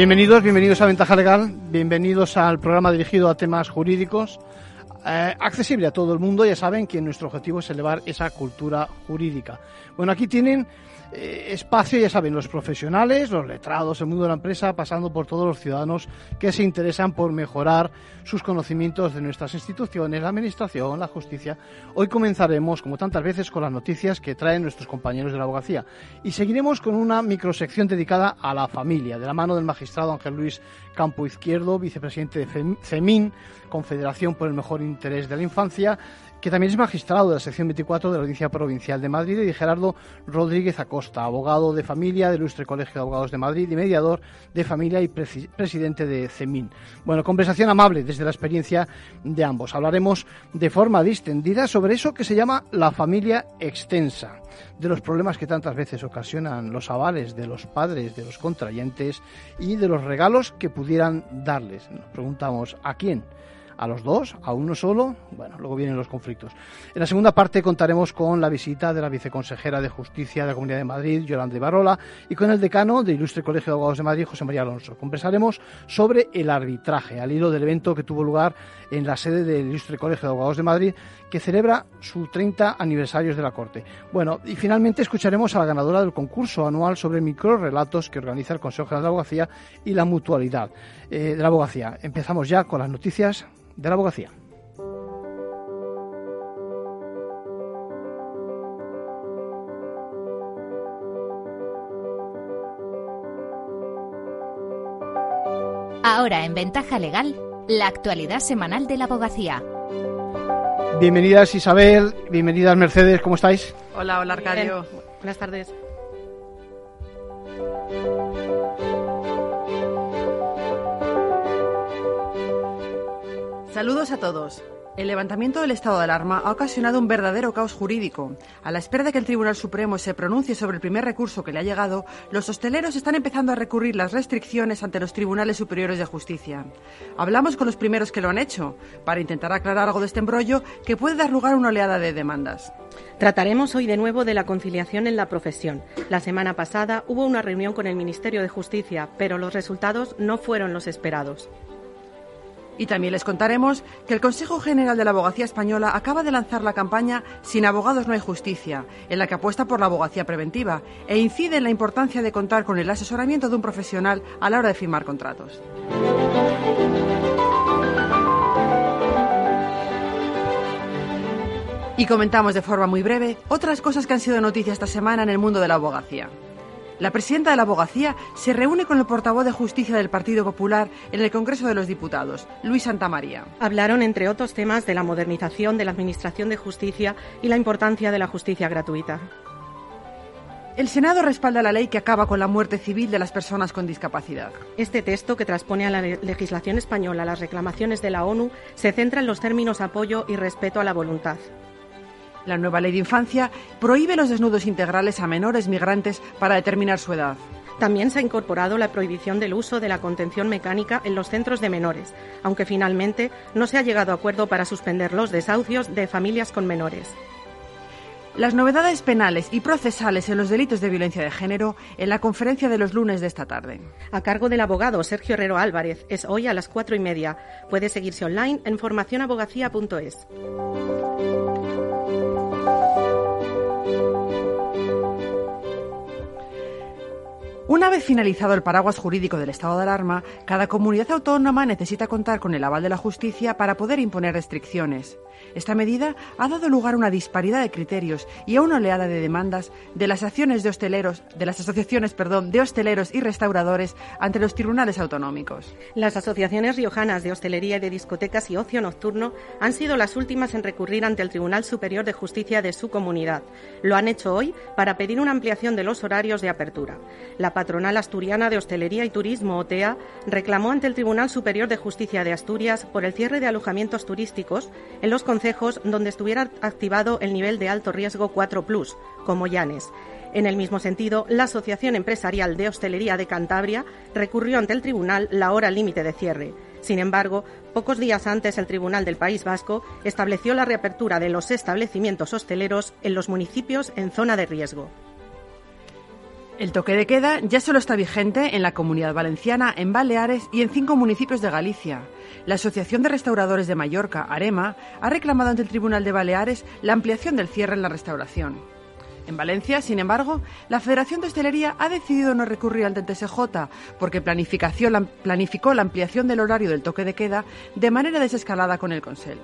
Bienvenidos, bienvenidos a Ventaja Legal, bienvenidos al programa dirigido a temas jurídicos, eh, accesible a todo el mundo. Ya saben que nuestro objetivo es elevar esa cultura jurídica. Bueno, aquí tienen eh, espacio, ya saben, los profesionales, los letrados, el mundo de la empresa, pasando por todos los ciudadanos que se interesan por mejorar sus conocimientos de nuestras instituciones, la administración, la justicia. Hoy comenzaremos, como tantas veces, con las noticias que traen nuestros compañeros de la abogacía y seguiremos con una microsección dedicada a la familia, de la mano del magistrado Ángel Luis Campo Izquierdo, vicepresidente de CEMIN, Confederación por el Mejor Interés de la Infancia, que también es magistrado de la sección 24 de la Audiencia Provincial de Madrid, y Gerardo Rodríguez Acosta, abogado de familia del Ilustre Colegio de Abogados de Madrid y mediador de familia y presidente de CEMIN. Bueno, conversación amable desde la experiencia de ambos. Hablaremos de forma distendida sobre eso que se llama la familia extensa, de los problemas que tantas veces ocasionan los avales de los padres de los contrayentes y de los regalos que pudieran darles. Nos preguntamos, ¿a quién? A los dos, a uno solo, bueno, luego vienen los conflictos. En la segunda parte contaremos con la visita de la viceconsejera de Justicia de la Comunidad de Madrid, Yolanda Ibarola, y con el decano del Ilustre Colegio de Abogados de Madrid, José María Alonso. Conversaremos sobre el arbitraje, al hilo del evento que tuvo lugar en la sede del Ilustre Colegio de Abogados de Madrid, que celebra su 30 aniversarios de la Corte. Bueno, y finalmente escucharemos a la ganadora del concurso anual sobre microrelatos que organiza el Consejo de la Abogacía y la Mutualidad eh, de la Abogacía. Empezamos ya con las noticias de la abogacía. Ahora en Ventaja Legal, la actualidad semanal de la abogacía. Bienvenidas Isabel, bienvenidas Mercedes, ¿cómo estáis? Hola, hola Arcadio. Buenas tardes. Saludos a todos. El levantamiento del estado de alarma ha ocasionado un verdadero caos jurídico. A la espera de que el Tribunal Supremo se pronuncie sobre el primer recurso que le ha llegado, los hosteleros están empezando a recurrir las restricciones ante los tribunales superiores de justicia. Hablamos con los primeros que lo han hecho, para intentar aclarar algo de este embrollo que puede dar lugar a una oleada de demandas. Trataremos hoy de nuevo de la conciliación en la profesión. La semana pasada hubo una reunión con el Ministerio de Justicia, pero los resultados no fueron los esperados. Y también les contaremos que el Consejo General de la Abogacía Española acaba de lanzar la campaña Sin abogados no hay justicia, en la que apuesta por la abogacía preventiva e incide en la importancia de contar con el asesoramiento de un profesional a la hora de firmar contratos. Y comentamos de forma muy breve otras cosas que han sido noticia esta semana en el mundo de la abogacía. La presidenta de la abogacía se reúne con el portavoz de justicia del Partido Popular en el Congreso de los Diputados, Luis Santamaría. Hablaron, entre otros temas, de la modernización de la Administración de Justicia y la importancia de la justicia gratuita. El Senado respalda la ley que acaba con la muerte civil de las personas con discapacidad. Este texto, que transpone a la legislación española las reclamaciones de la ONU, se centra en los términos apoyo y respeto a la voluntad. La nueva ley de infancia prohíbe los desnudos integrales a menores migrantes para determinar su edad. También se ha incorporado la prohibición del uso de la contención mecánica en los centros de menores, aunque finalmente no se ha llegado a acuerdo para suspender los desahucios de familias con menores. Las novedades penales y procesales en los delitos de violencia de género en la conferencia de los lunes de esta tarde. A cargo del abogado Sergio Herrero Álvarez, es hoy a las cuatro y media. Puede seguirse online en formacionabogacía.es. Una vez finalizado el paraguas jurídico del estado de alarma, cada comunidad autónoma necesita contar con el aval de la justicia para poder imponer restricciones. Esta medida ha dado lugar a una disparidad de criterios y a una oleada de demandas de las acciones de hosteleros, de las asociaciones, perdón, de hosteleros y restauradores ante los tribunales autonómicos. Las asociaciones riojanas de hostelería y de discotecas y ocio nocturno han sido las últimas en recurrir ante el Tribunal Superior de Justicia de su comunidad. Lo han hecho hoy para pedir una ampliación de los horarios de apertura. La Patronal Asturiana de Hostelería y Turismo, OTEA, reclamó ante el Tribunal Superior de Justicia de Asturias por el cierre de alojamientos turísticos en los concejos donde estuviera activado el nivel de alto riesgo 4 como Llanes. En el mismo sentido, la Asociación Empresarial de Hostelería de Cantabria recurrió ante el tribunal la hora límite de cierre. Sin embargo, pocos días antes el Tribunal del País Vasco estableció la reapertura de los establecimientos hosteleros en los municipios en zona de riesgo. El toque de queda ya solo está vigente en la Comunidad Valenciana, en Baleares y en cinco municipios de Galicia. La Asociación de Restauradores de Mallorca, AREMA, ha reclamado ante el Tribunal de Baleares la ampliación del cierre en la restauración. En Valencia, sin embargo, la Federación de Hostelería ha decidido no recurrir ante el TSJ porque planificó la ampliación del horario del toque de queda de manera desescalada con el Consejo.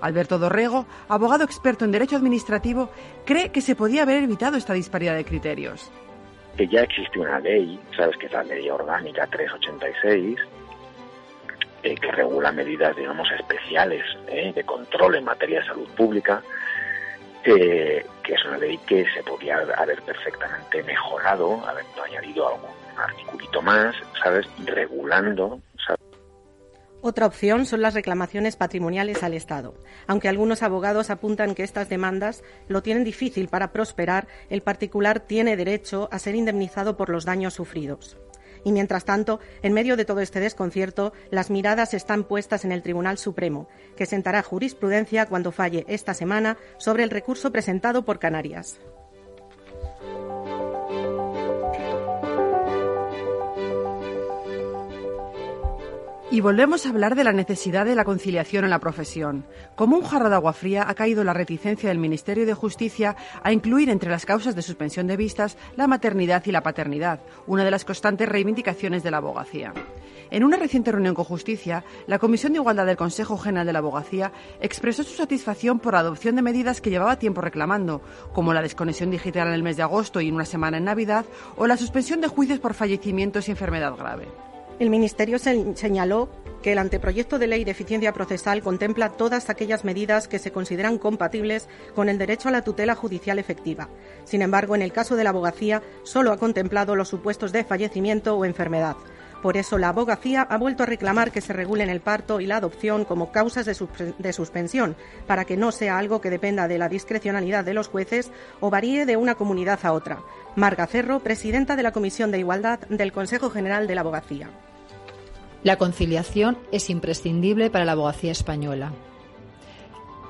Alberto Dorrego, abogado experto en derecho administrativo, cree que se podía haber evitado esta disparidad de criterios que ya existe una ley, sabes que es la ley orgánica 386, eh, que regula medidas, digamos, especiales eh, de control en materia de salud pública, que es una ley que se podría haber perfectamente mejorado, haber añadido algún articulito más, ¿sabes? Regulando otra opción son las reclamaciones patrimoniales al Estado. Aunque algunos abogados apuntan que estas demandas lo tienen difícil para prosperar, el particular tiene derecho a ser indemnizado por los daños sufridos. Y mientras tanto, en medio de todo este desconcierto, las miradas están puestas en el Tribunal Supremo, que sentará jurisprudencia cuando falle esta semana sobre el recurso presentado por Canarias. Y volvemos a hablar de la necesidad de la conciliación en la profesión. Como un jarro de agua fría ha caído la reticencia del Ministerio de Justicia a incluir entre las causas de suspensión de vistas la maternidad y la paternidad, una de las constantes reivindicaciones de la abogacía. En una reciente reunión con Justicia, la Comisión de Igualdad del Consejo General de la Abogacía expresó su satisfacción por la adopción de medidas que llevaba tiempo reclamando, como la desconexión digital en el mes de agosto y en una semana en Navidad, o la suspensión de juicios por fallecimientos y enfermedad grave. El Ministerio señaló que el anteproyecto de ley de eficiencia procesal contempla todas aquellas medidas que se consideran compatibles con el derecho a la tutela judicial efectiva. Sin embargo, en el caso de la abogacía, solo ha contemplado los supuestos de fallecimiento o enfermedad. Por eso, la abogacía ha vuelto a reclamar que se regulen el parto y la adopción como causas de, suspensión, para que no sea algo que dependa de la discrecionalidad de los jueces o varíe de una comunidad a otra. Marga Cerro, presidenta de la Comisión de Igualdad del Consejo General de la Abogacía. La conciliación es imprescindible para la abogacía española.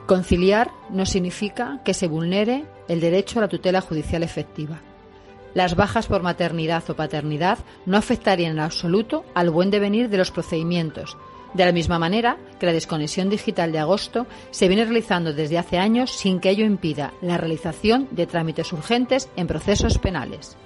Conciliar no significa que se vulnere el derecho a la tutela judicial efectiva. Las bajas por maternidad o paternidad no afectarían en absoluto al buen devenir de los procedimientos, de la misma manera que la desconexión digital de agosto se viene realizando desde hace años sin que ello impida la realización de trámites urgentes en procesos penales.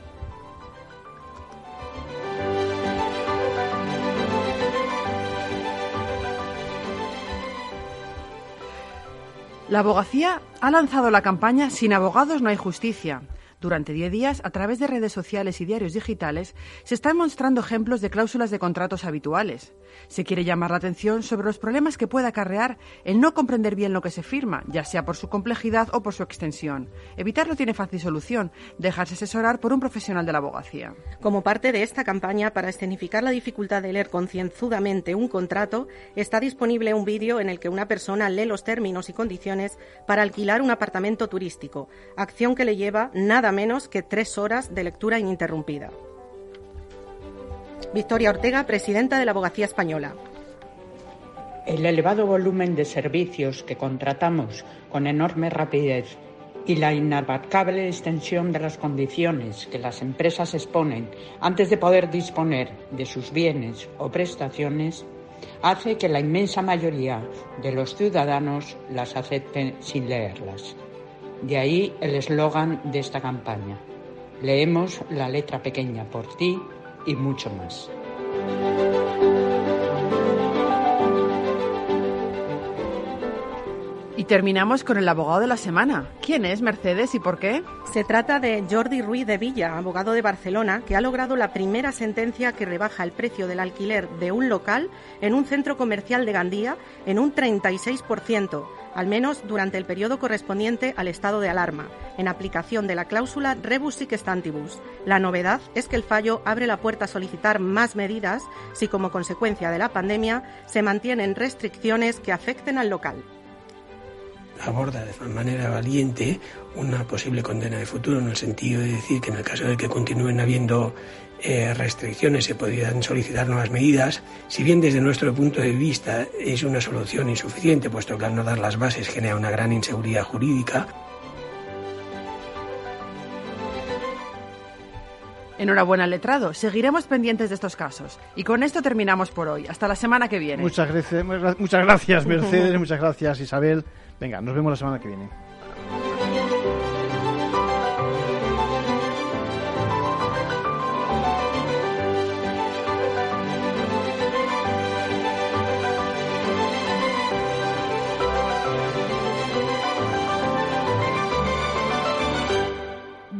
La abogacía ha lanzado la campaña Sin abogados no hay justicia. Durante diez días, a través de redes sociales y diarios digitales, se están mostrando ejemplos de cláusulas de contratos habituales. Se quiere llamar la atención sobre los problemas que puede acarrear el no comprender bien lo que se firma, ya sea por su complejidad o por su extensión. Evitarlo tiene fácil solución, dejarse asesorar por un profesional de la abogacía. Como parte de esta campaña para escenificar la dificultad de leer concienzudamente un contrato, está disponible un vídeo en el que una persona lee los términos y condiciones para alquilar un apartamento turístico, acción que le lleva nada menos que tres horas de lectura ininterrumpida. Victoria Ortega, presidenta de la Abogacía Española. El elevado volumen de servicios que contratamos con enorme rapidez y la inabarcable extensión de las condiciones que las empresas exponen antes de poder disponer de sus bienes o prestaciones hace que la inmensa mayoría de los ciudadanos las acepten sin leerlas. De ahí el eslogan de esta campaña. Leemos la letra pequeña por ti y mucho más. Y terminamos con el abogado de la semana. ¿Quién es Mercedes y por qué? Se trata de Jordi Ruiz de Villa, abogado de Barcelona, que ha logrado la primera sentencia que rebaja el precio del alquiler de un local en un centro comercial de Gandía en un 36%, al menos durante el periodo correspondiente al estado de alarma, en aplicación de la cláusula rebus sic. La novedad es que el fallo abre la puerta a solicitar más medidas si como consecuencia de la pandemia se mantienen restricciones que afecten al local aborda de manera valiente una posible condena de futuro en el sentido de decir que en el caso de que continúen habiendo eh, restricciones se podrían solicitar nuevas medidas, si bien desde nuestro punto de vista es una solución insuficiente, puesto que al no dar las bases genera una gran inseguridad jurídica. Enhorabuena, letrado. Seguiremos pendientes de estos casos. Y con esto terminamos por hoy. Hasta la semana que viene. Muchas gracias, muchas gracias Mercedes, muchas gracias, Isabel. Venga, nos vemos la semana que viene.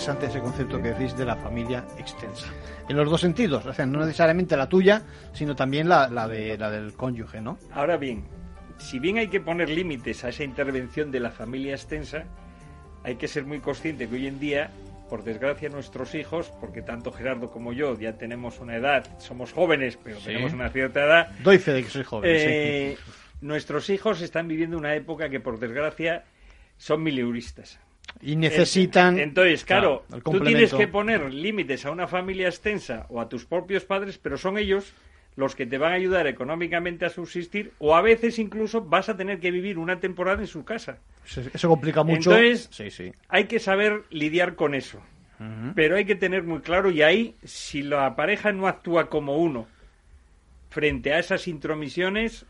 Interesante ese concepto que decís de la familia extensa. En los dos sentidos, o sea, no necesariamente la tuya, sino también la, la, de, la del cónyuge, ¿no? Ahora bien, si bien hay que poner límites a esa intervención de la familia extensa, hay que ser muy consciente que hoy en día, por desgracia, nuestros hijos, porque tanto Gerardo como yo ya tenemos una edad, somos jóvenes, pero tenemos una cierta edad. Doy fe de que soy joven. Eh, nuestros hijos están viviendo una época que, por desgracia, son mileuristas. Y necesitan. Entonces, claro, tú tienes que poner límites a una familia extensa o a tus propios padres, pero son ellos los que te van a ayudar económicamente a subsistir o a veces incluso vas a tener que vivir una temporada en su casa. Eso complica mucho. Entonces, sí, sí. hay que saber lidiar con eso. Pero hay que tener muy claro, y ahí, si la pareja no actúa como uno frente a esas intromisiones,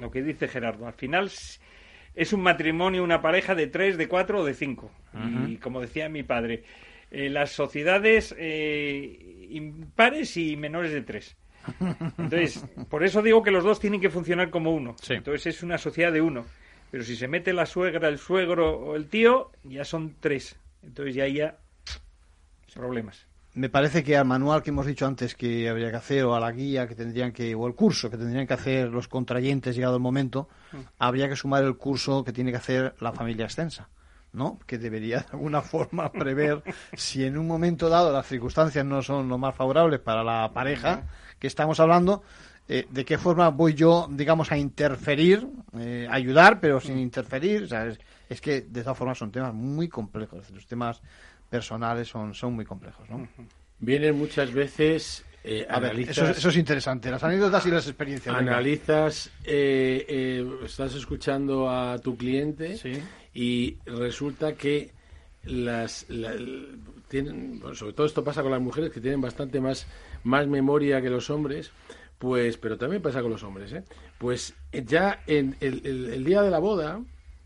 lo que dice Gerardo, al final es un matrimonio, una pareja de tres, de cuatro o de cinco. Y como decía mi padre, eh, las sociedades eh, impares y menores de tres. Entonces, por eso digo que los dos tienen que funcionar como uno. Entonces es una sociedad de uno. Pero si se mete la suegra, el suegro o el tío, ya son tres. Entonces ya hay ya problemas me parece que al manual que hemos dicho antes que habría que hacer o a la guía que tendrían que o el curso que tendrían que hacer los contrayentes llegado el momento mm. habría que sumar el curso que tiene que hacer la familia extensa no que debería de alguna forma prever si en un momento dado las circunstancias no son lo más favorables para la pareja que estamos hablando eh, de qué forma voy yo digamos a interferir eh, ayudar pero sin interferir es, es, que de todas formas son temas muy complejos los temas personales son, son muy complejos. ¿no? Vienen muchas veces eh, a ver, eso, es interesante, las anécdotas y las experiencias. Analizas, eh, eh, estás escuchando a tu cliente y resulta que las tienen, sobre todo esto pasa con las mujeres que tienen bastante más, más memoria que los hombres, pues, pero también pasa con los hombres, ¿eh? Pues ya en el, el día de la boda,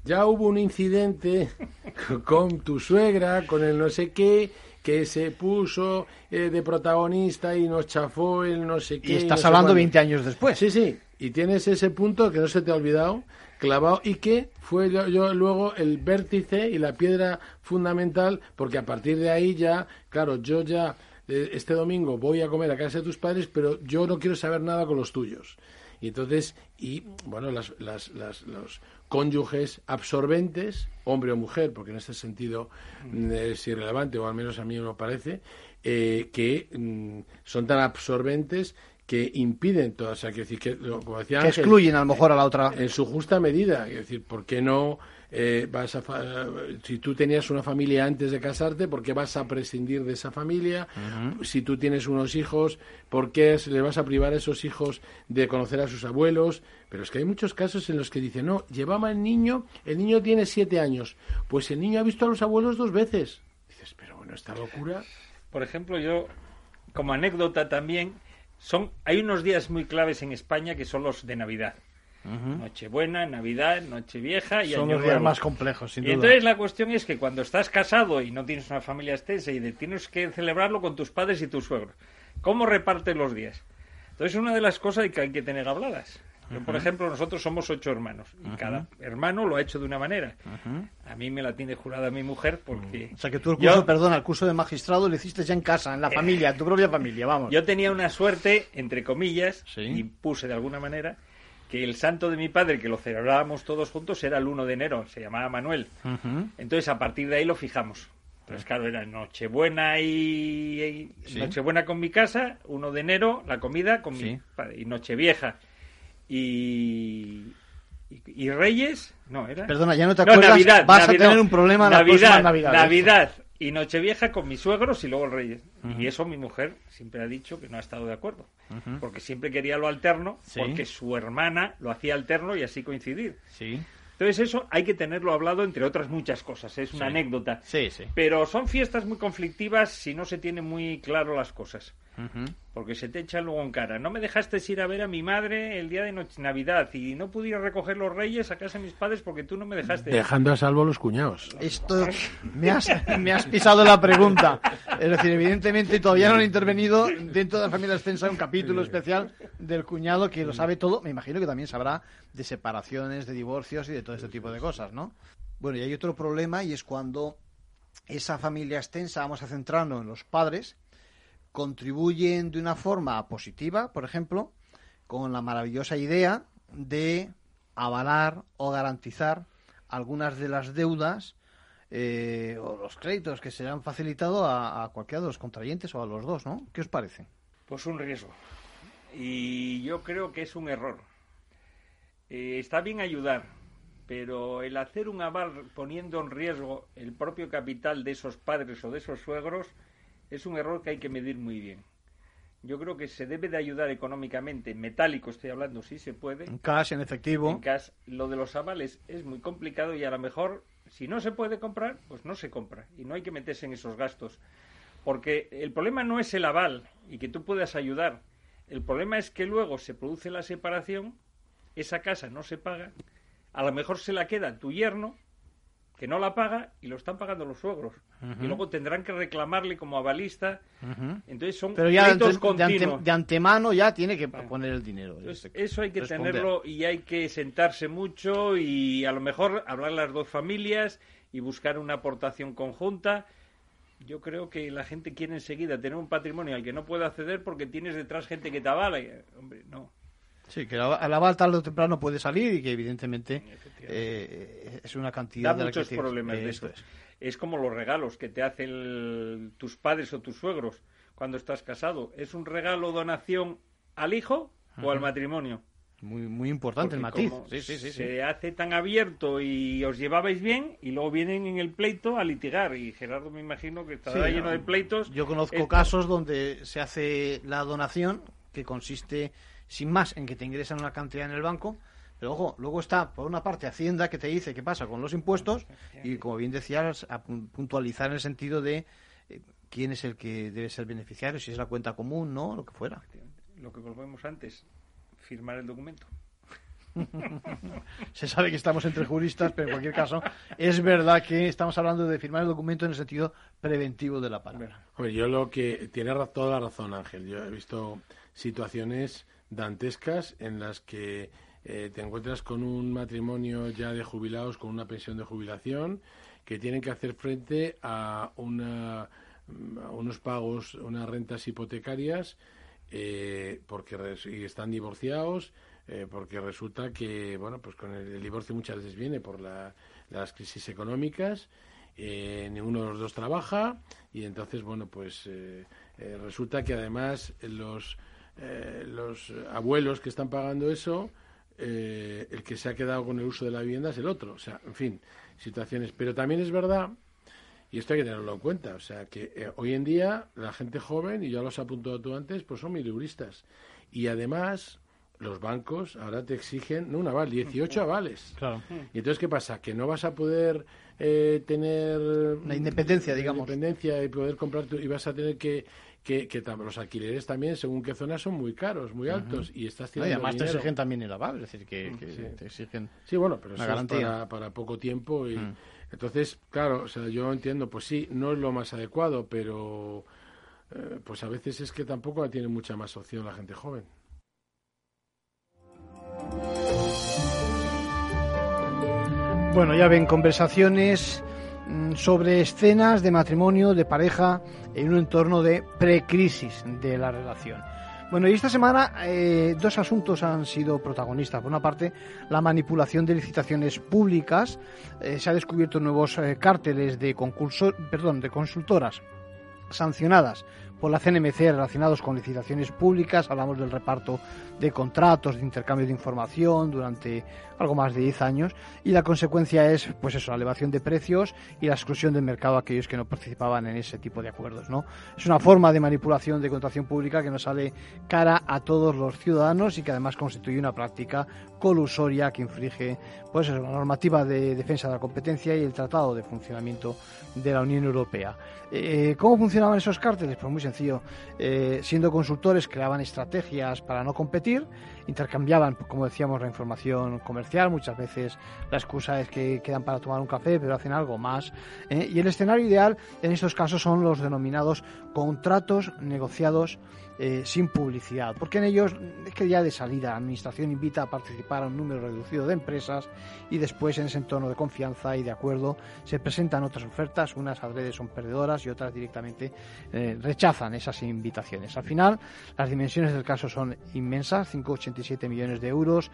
ya hubo un incidente con tu suegra, con el no sé qué, que se puso eh, de protagonista y nos chafó el no sé qué. Y estás hablando 20 años después. Sí, sí. Y tienes ese punto que no se te ha olvidado, clavado, y que fue yo, luego el vértice y la piedra fundamental, porque a partir de ahí ya, claro, yo ya eh, este domingo voy a comer a casa de tus padres, pero yo no quiero saber nada con los tuyos. Y entonces, y bueno, las, las, las, los cónyuges absorbentes, hombre o mujer, porque en ese sentido mm, es irrelevante, o al menos a mí me parece, eh, que mm, son tan absorbentes que impiden todas, o sea, que, decir, que, como decía que excluyen a lo mejor a la otra. En su justa medida, es decir, ¿por qué no eh, vas a si tú tenías una familia antes de casarte, ¿por qué vas a prescindir de esa familia? Si tú tienes unos hijos, ¿por qué le vas a privar a esos hijos de conocer a sus abuelos? Pero es que hay muchos casos en los que dicen, no, llevaba el niño, el niño tiene siete años, pues el niño ha visto a los abuelos dos veces. Dices, pero bueno, esta locura. Por ejemplo, yo como anécdota también, son hay unos días muy claves en España que son los de Navidad. Nochebuena, Navidad, Nochevieja y Son Año los días Nuevo. más complejos, sin Y duda. entonces la cuestión es que cuando estás casado y no tienes una familia extensa y de- tienes que celebrarlo con tus padres y tus suegros, ¿cómo repartes los días? Entonces una de las cosas que hay que tener habladas. Yo, por Ujú. ejemplo, nosotros somos ocho hermanos y cada hermano lo ha hecho de una manera. A mí me la tiene jurada mi mujer porque... O sea, que tú el Yo- curso, perdona, el curso de magistrado lo hiciste ya en casa, en la familia, en tu propia familia, vamos. Yo tenía una suerte, entre comillas, y puse de alguna manera, que el santo de mi padre, que lo celebrábamos todos juntos, era el 1 de enero, se llamaba Manuel. Entonces, a partir de ahí lo fijamos. Entonces, claro, era Nochebuena y, Sí. Nochebuena con mi casa, 1 de enero, la comida con mi padre, y Nochevieja. Y, y, y Reyes, no, era... Perdona, ya no te No, acuerdas, Navidad, vas a Navidad, tener no. un problema las Navidad. Navidad y Nochevieja con mis suegros y luego el Reyes. Y eso mi mujer siempre ha dicho que no ha estado de acuerdo. Porque siempre quería lo alterno, Sí. porque su hermana lo hacía alterno y así coincidir. Sí. Entonces eso hay que tenerlo hablado entre otras muchas cosas, es una Sí. anécdota. Sí, sí. Pero son fiestas muy conflictivas si no se tienen muy claro las cosas. Porque se te echan luego en cara. No me dejaste ir a ver a mi madre el día de Noche Navidad y no pude ir a recoger los reyes a casa de mis padres porque tú no me dejaste. Dejando a salvo a los cuñados. Esto me has, me has pisado la pregunta. Es decir, evidentemente todavía no han intervenido dentro de la familia extensa un capítulo especial del cuñado que lo sabe todo. Me imagino que también sabrá de separaciones, de divorcios y de todo este tipo de cosas, ¿no? Bueno, y hay otro problema y es cuando esa familia extensa, vamos a centrarnos en los padres, contribuyen de una forma positiva, por ejemplo, con la maravillosa idea de avalar o garantizar algunas de las deudas eh, o los créditos que se han facilitado a, cualquiera de los contrayentes o a los dos, ¿no? ¿Qué os parece? Pues un riesgo. Y yo creo que es un error. Eh, está bien ayudar, pero el hacer un aval poniendo en riesgo el propio capital de esos padres o de esos suegros es un error que hay que medir muy bien. Yo creo que se debe de ayudar económicamente, en metálico estoy hablando, si se puede. En cash, en efectivo. En cash, lo de los avales es muy complicado y a lo mejor, si no se puede comprar, pues no se compra. Y no hay que meterse en esos gastos. Porque el problema no es el aval y que tú puedas ayudar. El problema es que luego se produce la separación, esa casa no se paga, a lo mejor se la queda tu yerno, que no la paga, y lo están pagando los suegros. Y luego tendrán que reclamarle como avalista. Ujú. Entonces son Pero ya de, pleitos ante- de ante- continuos. de antemano ya tiene que poner el dinero. Entonces, Este- eso hay que responder. tenerlo y hay que sentarse mucho y a lo mejor hablar las dos familias y buscar una aportación conjunta. Yo creo que la gente quiere enseguida tener un patrimonio al que no puede acceder porque tienes detrás gente que te avala. Y, Hombre, no. Sí, que la, la aval tarde o temprano puede salir y que evidentemente eh, es una cantidad Da de la que muchos problemas de Esto eso. es. Es como los regalos que te hacen el- tus padres o tus suegros cuando estás casado. ¿Es un regalo donación al hijo o al matrimonio? Muy, muy importante el matiz. como Sí, sí, sí, sí. Se hace tan abierto y os llevabais bien y luego vienen en el pleito a litigar. Y Gerardo me imagino que estará lleno no, de pleitos. Yo conozco Esto- casos donde se hace la donación, que consiste sin más en que te ingresan una cantidad en el banco, pero ojo, luego está por una parte Hacienda que te dice qué pasa con los impuestos y como bien decías, a puntualizar en el sentido de eh, quién es el que debe ser beneficiario, si es la cuenta común, no, lo que fuera. Lo que volvemos antes, firmar el documento. Se sabe que estamos entre juristas, pero en cualquier caso es verdad que estamos hablando de firmar el documento en el sentido preventivo de la palabra. Hombre, yo lo que tiene ra- toda la razón, Ángel. Yo he visto situaciones dantescas en las que eh, te encuentras con un matrimonio ya de jubilados con una pensión de jubilación que tienen que hacer frente a, una, a unos pagos, unas rentas hipotecarias eh, porque y están divorciados eh, porque resulta que bueno pues con el, divorcio muchas veces viene por la- las crisis económicas ninguno de los dos trabaja y entonces bueno pues resulta que además los eh, los abuelos que están pagando eso eh, el que se ha quedado con el uso de la vivienda es el otro o sea en fin situaciones pero también es verdad y esto hay que tenerlo en cuenta. O sea, que eh, hoy en día la gente joven, y ya lo has apuntado tú antes, pues son mileuristas. Y además, los bancos ahora te exigen, no un aval, 18 avales. Claro. Y entonces, ¿qué pasa? Que no vas a poder eh, tener... La independencia, la digamos. independencia y poder comprar tu- y vas a tener que, que, que los alquileres también, según qué zona, son muy caros, muy altos. Y estás tirando y además te exigen también el aval, es decir, que, te exigen. Sí, bueno, pero eso es para, para, poco tiempo. y Entonces, claro, o sea, yo entiendo, pues sí, no es lo más adecuado, pero eh, pues a veces es que tampoco tiene mucha más opción la gente joven. Bueno, ya ven, conversaciones mm, sobre escenas de matrimonio, de pareja, en un entorno de precrisis de la relación. Bueno, y esta semana eh, dos asuntos han sido protagonistas. Por una parte, la manipulación de licitaciones públicas. Eh, se ha descubierto nuevos eh, cárteles de concurso, perdón, de consultoras sancionadas por la CNMC relacionados con licitaciones públicas. Hablamos del reparto de contratos, de intercambio de información durante algo más de 10 años. Y la consecuencia es, pues eso, la elevación de precios y la exclusión del mercado a aquellos que no participaban en ese tipo de acuerdos. ¿no? Es una forma de manipulación de contratación pública que no sale cara a todos los ciudadanos y que además constituye una práctica colusoria que infringe pues, la normativa de defensa de la competencia y el Tratado de Funcionamiento de la Unión Europea. Eh, ¿Cómo funcionaban esos cárteles? Pues muy sencillo. Eh, siendo consultores, creaban estrategias para no competir, intercambiaban, como decíamos, la información comercial. Muchas veces la excusa es que quedan para tomar un café, pero hacen algo más. ¿eh? Y el escenario ideal en estos casos son los denominados contratos negociados eh, sin publicidad, porque en ellos es que ya de salida la Administración invita a participar a un número reducido de empresas y después en ese entorno de confianza y de acuerdo se presentan otras ofertas, unas adrede son perdedoras y otras directamente eh, rechazan esas invitaciones. Al final, las dimensiones del caso son inmensas, 5,87 millones de euros,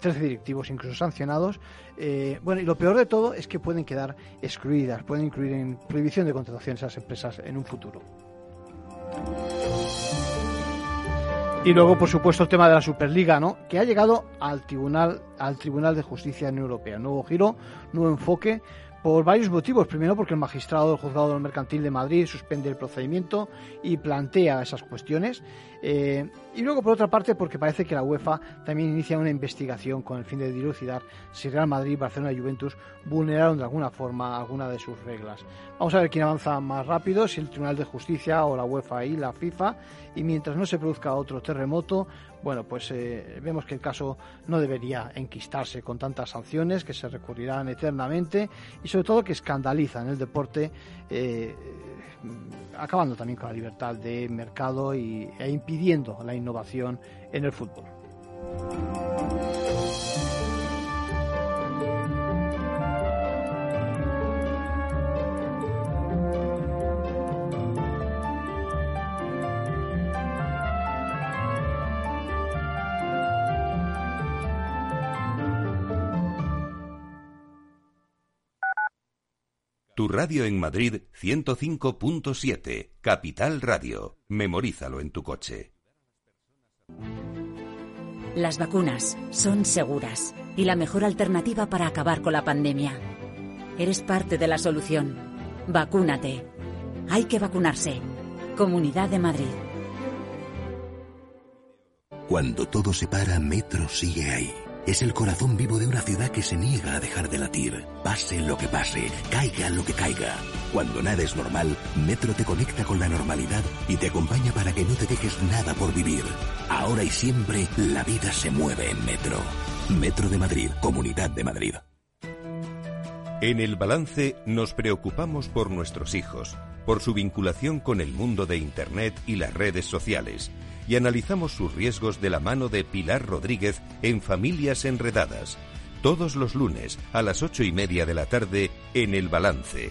13 directivos incluso sancionados. Eh, bueno, y lo peor de todo es que pueden quedar excluidas, pueden incluir en prohibición de contratación esas empresas en un futuro. Y luego, por supuesto, el tema de la Superliga, ¿no? Que ha llegado al Tribunal, al Tribunal de Justicia Europea. Nuevo giro, nuevo enfoque, por varios motivos. Primero, porque el magistrado del Juzgado del Mercantil de Madrid suspende el procedimiento y plantea esas cuestiones. Eh, y luego, por otra parte, porque parece que la UEFA también inicia una investigación con el fin de dilucidar si Real Madrid, Barcelona y Juventus vulneraron de alguna forma alguna de sus reglas. Vamos a ver quién avanza más rápido, si el Tribunal de Justicia o la UEFA y la FIFA. Y mientras no se produzca otro terremoto, bueno, pues eh, vemos que el caso no debería enquistarse con tantas sanciones que se recurrirán eternamente y sobre todo que escandalizan el deporte. Eh, acabando también con la libertad de mercado y, e impidiendo la innovación en el fútbol. Tu radio en Madrid 105.7, Capital Radio. Memorízalo en tu coche. Las vacunas son seguras y la mejor alternativa para acabar con la pandemia. Eres parte de la solución. Vacúnate. Hay que vacunarse. Comunidad de Madrid. Cuando todo se para, Metro sigue ahí es el corazón vivo de una ciudad que se niega a dejar de latir. Pase lo que pase, caiga lo que caiga. Cuando nada es normal, Metro te conecta con la normalidad y te acompaña para que no te dejes nada por vivir. Ahora y siempre, la vida se mueve en Metro. Metro de Madrid, Comunidad de Madrid. En el balance nos preocupamos por nuestros hijos, por su vinculación con el mundo de Internet y las redes sociales y analizamos sus riesgos de la mano de Pilar Rodríguez en Familias Enredadas, todos los lunes a las ocho y media de la tarde en El Balance,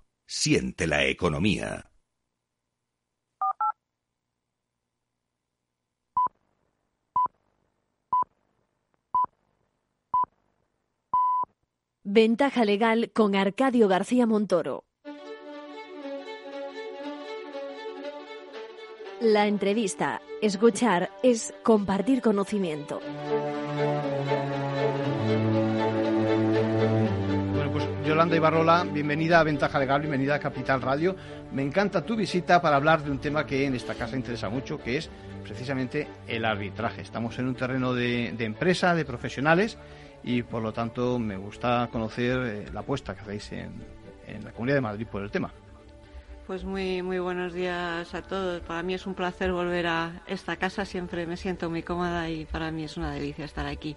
Siente la economía. Ventaja legal con Arcadio García Montoro. La entrevista, escuchar, es compartir conocimiento. Yolanda Ibarrola, bienvenida a Ventaja Legal, bienvenida a Capital Radio. Me encanta tu visita para hablar de un tema que en esta casa interesa mucho, que es precisamente el arbitraje. Estamos en un terreno de, empresa, de profesionales, y por lo tanto me gusta conocer eh, la apuesta que hacéis en, en la Comunidad de Madrid por el tema. Pues muy, muy buenos días a todos. Para mí es un placer volver a esta casa. Siempre me siento muy cómoda y para mí es una delicia estar aquí.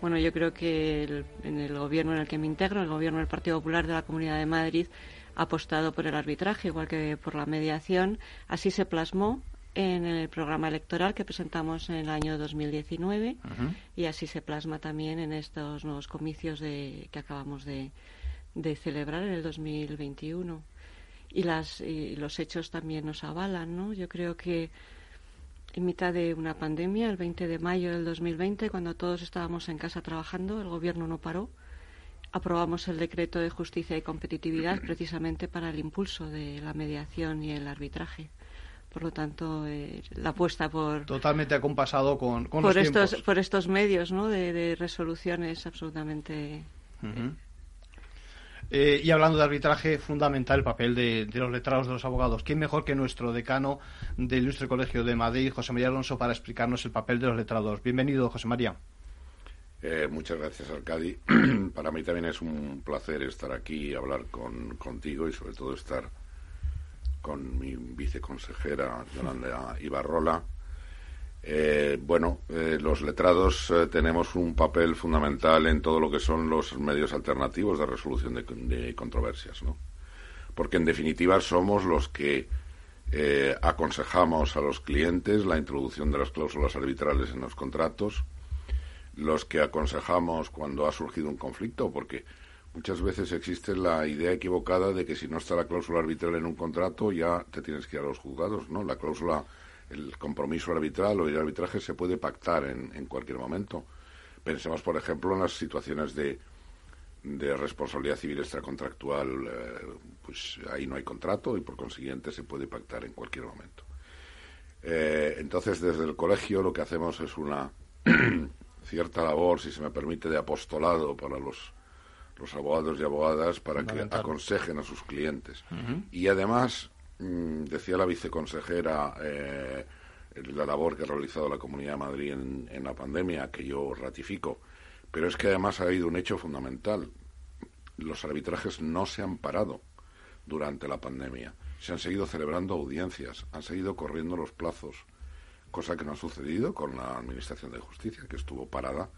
Bueno, yo creo que el- en el gobierno en el que me integro, el gobierno del Partido Popular de la Comunidad de Madrid, ha apostado por el arbitraje, igual que por la mediación. Así se plasmó en el programa electoral que presentamos en el año 2019 y así se plasma también en estos nuevos comicios de, que acabamos de, de celebrar en el 2021 y las y los hechos también nos avalan no yo creo que en mitad de una pandemia el 20 de mayo del 2020 cuando todos estábamos en casa trabajando el gobierno no paró aprobamos el decreto de justicia y competitividad precisamente para el impulso de la mediación y el arbitraje por lo tanto eh, la apuesta por Totalmente acompasado con, con por los estos tiempos. por estos medios no de, de resoluciones absolutamente. Eh, y hablando de arbitraje, fundamental el papel de, los letrados de los abogados. ¿Quién mejor que nuestro decano del Ilustre Colegio de Madrid, José María Alonso, para explicarnos el papel de los letrados? Bienvenido, José María. Eh, muchas gracias, Arcadi. Para mí también es un placer estar aquí y hablar con, contigo y sobre todo estar con mi viceconsejera Yolanda Ibarrola. Eh, bueno, eh, los letrados eh, tenemos un papel fundamental en todo lo que son los medios alternativos de resolución de, controversias, ¿no? Porque en definitiva somos los que eh, aconsejamos a los clientes la introducción de las cláusulas arbitrales en los contratos, los que aconsejamos cuando ha surgido un conflicto, porque muchas veces existe la idea equivocada de que si no está la cláusula arbitral en un contrato ya te tienes que ir a los juzgados, ¿no? La cláusula, el compromiso arbitral o el arbitraje se puede pactar en, en cualquier momento. Pensemos, por ejemplo, en las situaciones de, de responsabilidad civil extracontractual, eh, pues ahí no hay contrato y por consiguiente se puede pactar en cualquier momento. Eh, entonces, desde el colegio lo que hacemos es una cierta labor, si se me permite, de apostolado para los, los abogados y abogadas para que aconsejen a sus clientes. Y además, decía la viceconsejera, eh, la labor que ha realizado la Comunidad de Madrid en, en la pandemia, que yo ratifico, pero es que además ha habido un hecho fundamental. Los arbitrajes no se han parado durante la pandemia. Se han seguido celebrando audiencias, han seguido corriendo los plazos, cosa que no ha sucedido con la Administración de Justicia, que estuvo parada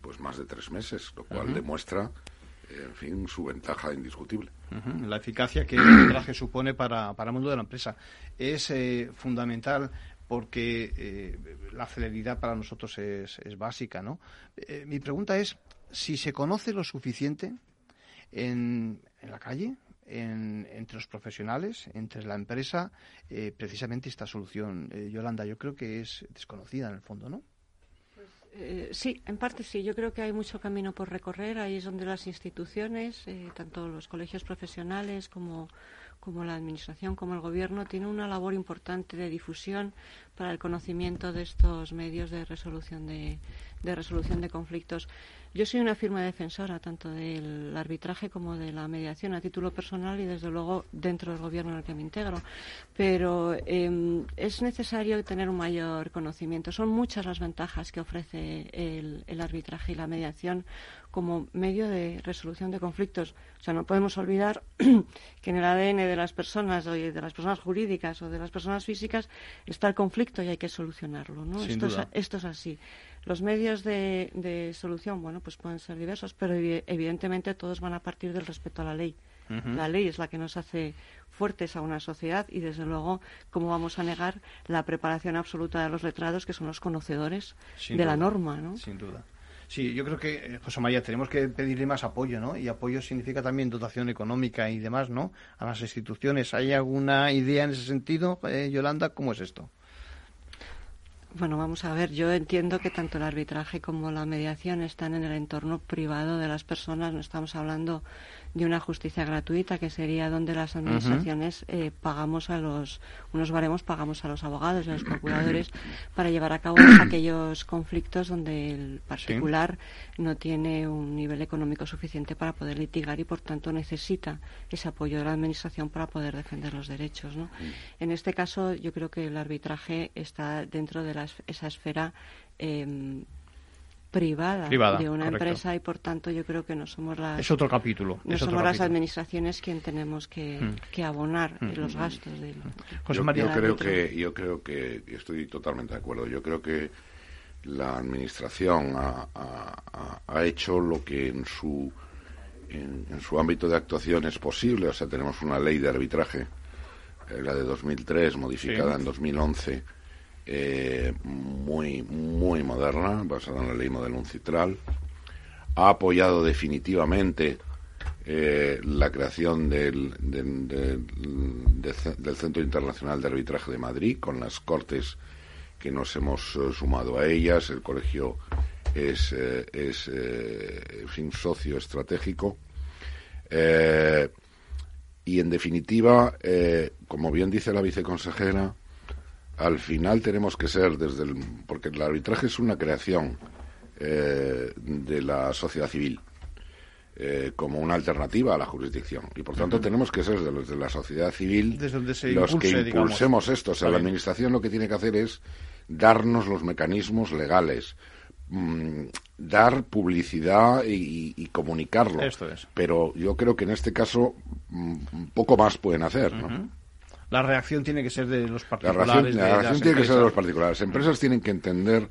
pues más de tres meses, lo cual demuestra, en fin, su ventaja indiscutible. La eficacia que el arbitraje supone para, para el mundo de la empresa es eh, fundamental porque eh, la celeridad para nosotros es, es básica, ¿no? Eh, mi pregunta es si se conoce lo suficiente en, en la calle, en- entre los profesionales, entre la empresa, eh, precisamente esta solución. Eh, Yolanda, yo creo que es desconocida en el fondo, ¿no? Eh, sí, en parte sí. Yo creo que hay mucho camino por recorrer. Ahí es donde las instituciones, eh, tanto los colegios profesionales como, como la administración, como el gobierno, tienen una labor importante de difusión para el conocimiento de estos medios de resolución de, de resolución de conflictos. Yo soy una firme defensora tanto del arbitraje como de la mediación a título personal y desde luego dentro del gobierno en el que me integro. Pero eh, es necesario tener un mayor conocimiento. Son muchas las ventajas que ofrece el, el arbitraje y la mediación como medio de resolución de conflictos. O sea, no podemos olvidar que en el ADN de las personas, o de las personas jurídicas o de las personas físicas está el conflicto y hay que solucionarlo. ¿no? Sin esto, es, esto es así. Los medios de, de solución, bueno, pues pueden ser diversos, pero evi- evidentemente todos van a partir del respeto a la ley. La ley es la que nos hace fuertes a una sociedad y, desde luego, ¿cómo vamos a negar la preparación absoluta de los letrados, que son los conocedores de la norma? ¿no? Sin duda. Sí, yo creo que, eh, José María, tenemos que pedirle más apoyo, ¿no? Y apoyo significa también dotación económica y demás, ¿no? A las instituciones. ¿Hay alguna idea en ese sentido, eh, Yolanda? ¿Cómo es esto? Bueno, vamos a ver, yo entiendo que tanto el arbitraje como la mediación están en el entorno privado de las personas, no estamos hablando de una justicia gratuita, que sería donde las administraciones eh, pagamos a los, unos baremos pagamos a los abogados y a los procuradores para llevar a cabo aquellos conflictos donde el particular no tiene un nivel económico suficiente para poder litigar y, por tanto, necesita ese apoyo de la administración para poder defender los derechos. ¿no? En este caso, yo creo que el arbitraje está dentro de esa esfera em, privada, de una empresa y por tanto yo creo que no somos las es otro capítulo no somos las administraciones quien tenemos que, mm. abonar mm. los gastos de José María yo, creo que yo creo que estoy totalmente de acuerdo yo creo que la administración ha, hecho lo que en su en, su ámbito de actuación es posible. O sea tenemos una ley de arbitraje eh, la de 2003 modificada en 2011 eh, muy, muy moderna, basada en la ley modelo uncitral. Ha apoyado definitivamente eh, la creación del, del, Centro Internacional de Arbitraje de Madrid, con las cortes que nos hemos eh, sumado a ellas. El colegio es, es socio estratégico. y en definitiva, como bien dice la viceconsejera, al final tenemos que ser desde el porque el arbitraje es una creación eh, de la sociedad civil eh, como una alternativa a la jurisdicción. Y por tanto tenemos que ser desde la sociedad civil los que impulsemos esto. O sea, la administración lo que tiene que hacer es darnos los mecanismos legales mm, dar publicidad y, comunicarlo. Esto es. pero yo creo que en este caso mm, poco más pueden hacer ¿no? La reacción tiene que ser de los particulares. La reacción, tiene que ser de los particulares. Las empresas tienen que entender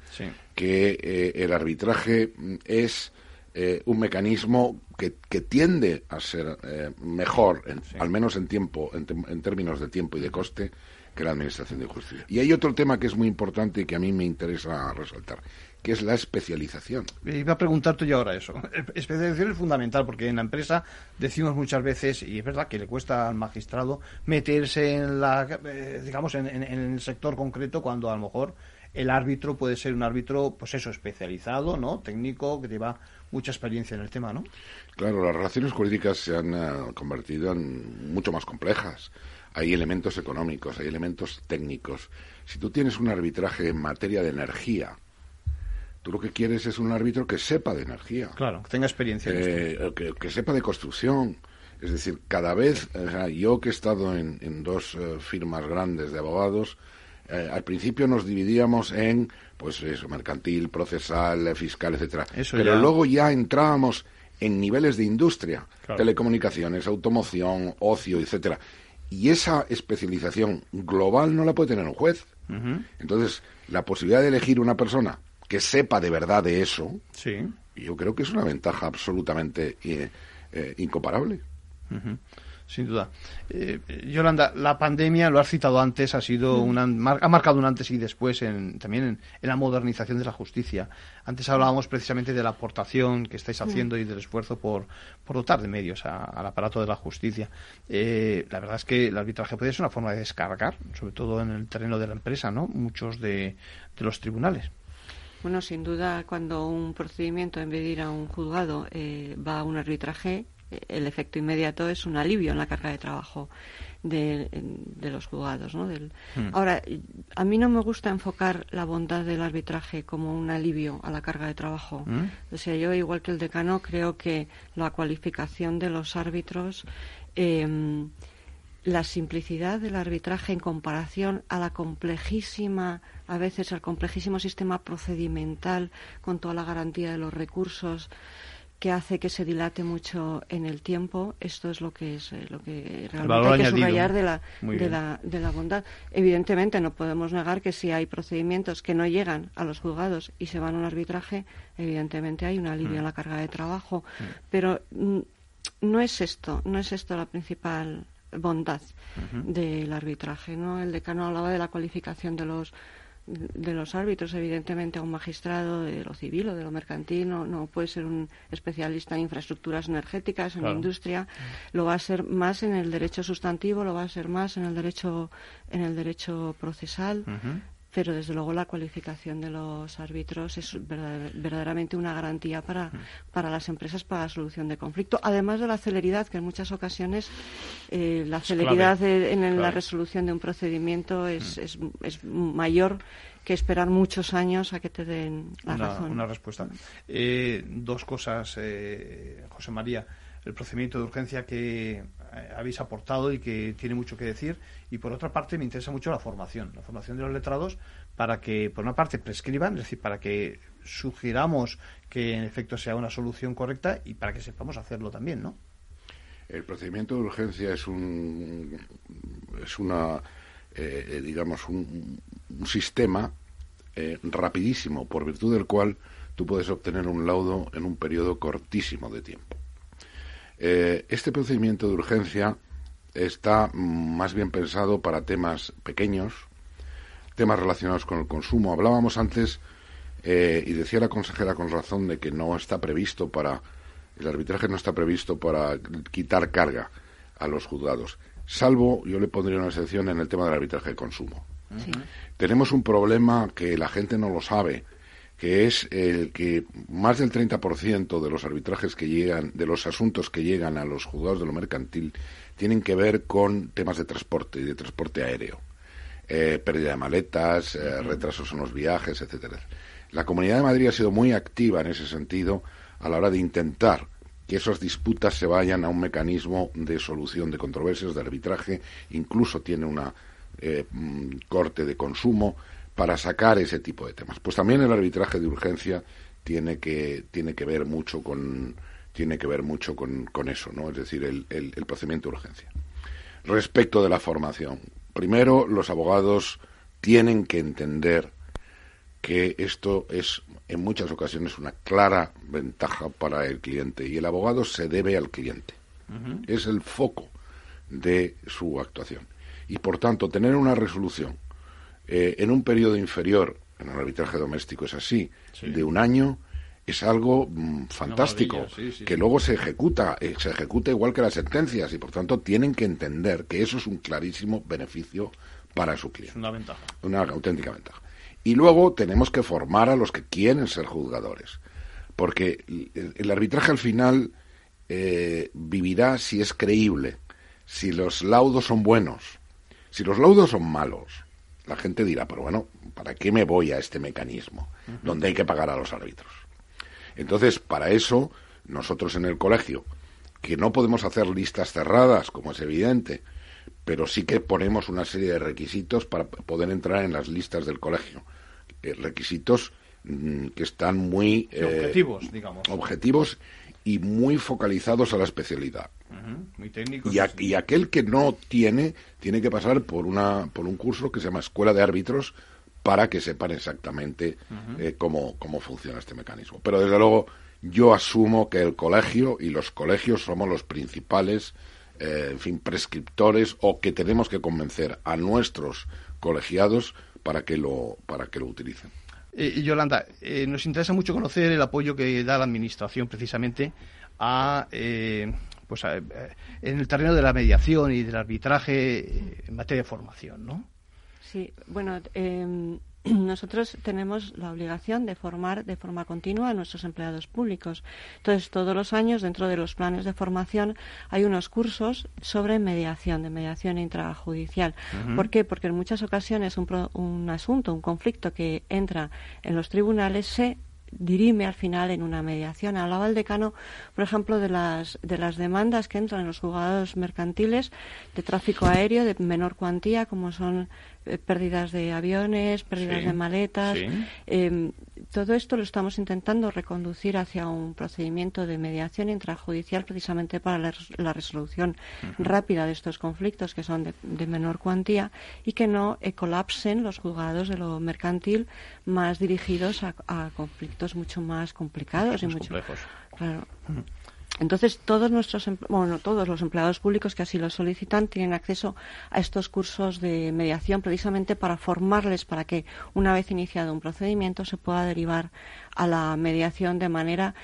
que eh, el arbitraje es eh, un mecanismo que, tiende a ser eh, mejor, al menos en tiempo, en, términos de tiempo y de coste, que la Administración de Justicia. Y hay otro tema que es muy importante y que a mí me interesa resaltar que es la especialización. Iba a preguntarte yo ahora eso. Especialización es fundamental porque en la empresa decimos muchas veces, y es verdad que le cuesta al magistrado meterse en la, eh, digamos, en, el sector concreto cuando a lo mejor el árbitro puede ser un árbitro, pues eso, especializado, ¿no? Técnico, que lleva mucha experiencia en el tema, ¿no? Claro, las relaciones jurídicas se han eh, convertido en mucho más complejas. Hay elementos económicos, hay elementos técnicos. Si tú tienes un arbitraje en materia de energía, Tú lo que quieres es un árbitro que sepa de energía. Claro, que tenga experiencia. Eh, que, sepa de construcción. Es decir, cada vez, yo que he estado en, dos eh, firmas grandes de abogados, eh, al principio nos dividíamos en, pues eso, mercantil, procesal, fiscal, etcétera. Pero luego ya entrábamos en niveles de industria, telecomunicaciones, automoción, ocio, etcétera. Y esa especialización global no la puede tener un juez. Entonces, la posibilidad de elegir una persona que sepa de verdad de eso, sí. yo creo que es una ventaja absolutamente eh, eh, incomparable. Sin duda. Eh, Yolanda, la pandemia, lo has citado antes, ha sido una, ha marcado un antes y después en, también en, la modernización de la justicia. Antes hablábamos precisamente de la aportación que estáis haciendo y del esfuerzo por, por dotar de medios al aparato de la justicia. la verdad es que el arbitraje puede ser una forma de descargar, sobre todo en el terreno de la empresa, ¿no? Muchos de los tribunales. Bueno, sin duda, cuando un procedimiento, en vez de ir a un juzgado, eh, va a un arbitraje, eh, el efecto inmediato es un alivio en la carga de trabajo de, los juzgados. ¿no? Del... Hmm. Ahora, a mí no me gusta enfocar la bondad del arbitraje como un alivio a la carga de trabajo. Hmm. O sea, yo, igual que el decano, creo que la cualificación de los árbitros. Em, la simplicidad del arbitraje en comparación a la complejísima, a veces al complejísimo sistema procedimental con toda la garantía de los recursos que hace que se dilate mucho en el tiempo. Esto es lo que es eh, lo que realmente hay que subrayar de la, de la, de la bondad. Evidentemente no podemos negar que si hay procedimientos que no llegan a los juzgados y se van a un arbitraje, evidentemente hay un alivio mm. en la carga de trabajo. Mm. Pero mm, no es esto, no es esto la principal bondad del arbitraje, ¿no? El decano hablaba de la cualificación de los de los árbitros, evidentemente, a un magistrado de lo civil o de lo mercantil no, no puede ser un especialista en infraestructuras energéticas, en industria, lo va a ser más en el derecho sustantivo, lo va a ser más en el derecho, en el derecho procesal, pero desde luego la cualificación de los árbitros es verdaderamente una garantía para, para las empresas para la solución de conflicto, además de la celeridad, que en muchas ocasiones eh, la celeridad en la resolución de un procedimiento es, es, es, mayor que esperar muchos años a que te den la razón. Una respuesta. Eh, dos cosas, eh, José María. El procedimiento de urgencia que habéis aportado y que tiene mucho que decir. Y por otra parte, me interesa mucho la formación, la formación de los letrados para que, por una parte, prescriban, es decir, para que sugiramos que en efecto sea una solución correcta y para que sepamos hacerlo también, ¿no? El procedimiento de urgencia es un es una eh, eh, digamos un, sistema rapidísimo por virtud del cual tú puedes obtener un laudo en un periodo cortísimo de tiempo. Eh, este procedimiento de urgencia está más bien pensado para temas pequeños, temas relacionados con el consumo. Hablábamos antes, eh, y decía la consejera con razón, de que no está previsto para, el arbitraje no está previsto para quitar carga a los juzgados, salvo, yo le pondría una excepción en el tema del arbitraje de consumo. Tenemos un problema que la gente no lo sabe, que es el que más del 30% de los arbitrajes que llegan, de los asuntos que llegan a los juzgados de lo mercantil, tienen que ver con temas de transporte y de transporte aéreo. Eh, pérdida de maletas, eh, retrasos en los viajes, etcétera. La Comunidad de Madrid ha sido muy activa en ese sentido a la hora de intentar que esas disputas se vayan a un mecanismo de solución de controversias, de arbitraje, incluso tiene una eh, mm, corte de consumo, para sacar ese tipo de temas. Pues también el arbitraje de urgencia tiene que, tiene que ver mucho con tiene que ver mucho con, con eso, ¿no? Es decir, el, el, procedimiento de urgencia. Respecto de la formación, primero los abogados tienen que entender que esto es en muchas ocasiones una clara ventaja para el cliente y el abogado se debe al cliente. Es el foco de su actuación. Y por tanto, tener una resolución eh, en un periodo inferior, en el arbitraje doméstico es así, de un año, es algo mm, fantástico, que luego se ejecuta, eh, se ejecuta igual que las sentencias y por tanto tienen que entender que eso es un clarísimo beneficio para su cliente. Es una ventaja. Una auténtica ventaja. Y luego tenemos que formar a los que quieren ser juzgadores, porque el, arbitraje al final eh, vivirá si es creíble, si los laudos son buenos, si los laudos son malos, la gente dirá, pero bueno, ¿para qué me voy a este mecanismo donde hay que pagar a los árbitros? Entonces, para eso, nosotros en el colegio, que no podemos hacer listas cerradas, como es evidente, pero sí que ponemos una serie de requisitos para poder entrar en las listas del colegio. Eh, requisitos mm, que están muy eh, objetivos, digamos. Objetivos y muy focalizados a la especialidad. Y, aquel que no tiene, tiene que pasar por, una, por un curso que se llama Escuela de Árbitros para que sepan exactamente eh, cómo, cómo funciona este mecanismo. Pero desde luego yo asumo que el colegio y los colegios somos los principales, eh, en fin, prescriptores o que tenemos que convencer a nuestros colegiados para que lo, para que lo utilicen. Eh, Yolanda, eh, nos interesa mucho conocer el apoyo que da la Administración precisamente a, eh, pues en el terreno de la mediación y del arbitraje en materia de formación, ¿no? Sí, bueno, em, nosotros tenemos la obligación de formar de forma continua a nuestros empleados públicos. Entonces, todos los años, dentro de los planes de formación, hay unos cursos sobre mediación, de mediación intrajudicial. ¿Por qué? Porque en muchas ocasiones un, un asunto, un conflicto que entra en los tribunales se dirime al final en una mediación. Hablaba el decano, por ejemplo, de las, de las demandas que entran en los juzgados mercantiles de tráfico aéreo de menor cuantía, como son pérdidas de aviones, pérdidas de maletas. Em, todo esto lo estamos intentando reconducir hacia un procedimiento de mediación intrajudicial precisamente para la, resolución rápida de estos conflictos que son de, menor cuantía y que no colapsen los juzgados de lo mercantil más dirigidos a, conflictos mucho más complicados y mucho complejos. Claro. Entonces, todos nuestros, bueno, todos los empleados públicos que así lo solicitan tienen acceso a estos cursos de mediación precisamente para formarles para que una vez iniciado un procedimiento se pueda derivar a la mediación de manera